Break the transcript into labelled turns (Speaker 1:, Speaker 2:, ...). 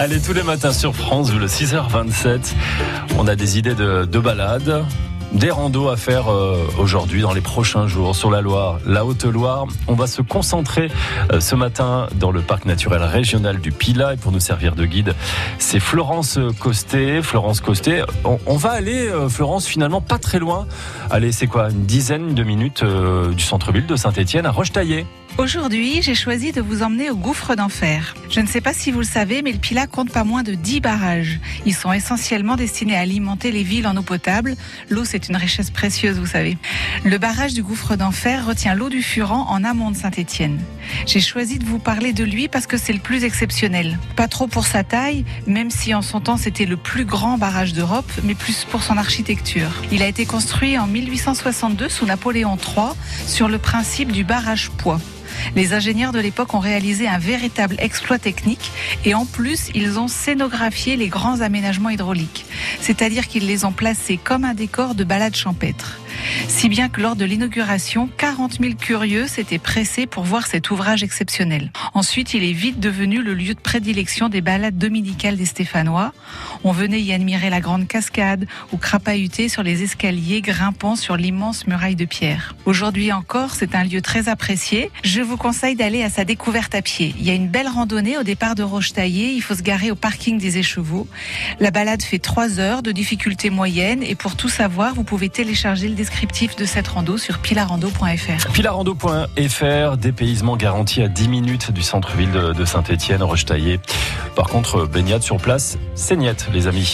Speaker 1: Allez, tous les matins sur France, le 6h27, on a des idées de, de balades des randos à faire euh, aujourd'hui, dans les prochains jours, sur la Loire, la Haute-Loire. On va se concentrer euh, ce matin dans le parc naturel régional du Pila. Et pour nous servir de guide, c'est Florence Costet. Florence Costet, on, va aller, euh, Florence, finalement pas très loin. Allez, c'est quoi Une dizaine de minutes du centre-ville de Saint-Étienne à Roche-Taillé.
Speaker 2: Aujourd'hui, j'ai choisi de vous emmener au gouffre d'enfer. Je ne sais pas si vous le savez, mais le Pila compte pas moins de 10 barrages. Ils sont essentiellement destinés à alimenter les villes en eau potable. L'eau, c'est une richesse précieuse, vous savez. Le barrage du gouffre d'enfer retient l'eau du Furan en amont de Saint-Étienne. J'ai choisi de vous parler de lui parce que c'est le plus exceptionnel. Pas trop pour sa taille, même si en son temps c'était le plus grand barrage d'Europe, mais plus pour son architecture. Il a été construit en 1862 sous Napoléon III sur le principe du barrage poids. Les ingénieurs de l'époque ont réalisé un véritable exploit technique et en plus, ils ont scénographié les grands aménagements hydrauliques. C'est-à-dire qu'ils les ont placés comme un décor de balade champêtre. Si bien que lors de l'inauguration, 40 000 curieux s'étaient pressés pour voir cet ouvrage exceptionnel. Ensuite, il est vite devenu le lieu de prédilection des balades dominicales des Stéphanois. On venait y admirer la grande cascade ou crapahuter sur les escaliers grimpant sur l'immense muraille de pierre. Aujourd'hui encore, c'est un lieu très apprécié. Je vous conseille d'aller à sa découverte à pied. Il y a une belle randonnée au départ de Roche-Taillé. Il faut se garer au parking des écheveaux. La balade fait 3 heures de difficulté moyenne et pour tout savoir, vous pouvez télécharger le descriptif de cette rando sur pilarando.fr.
Speaker 1: Pilarando.fr, dépaysement garanti à 10 minutes du centre-ville de, Saint-Étienne, Roche-Taillé. Par contre, baignade sur place, c'est niet, les amis.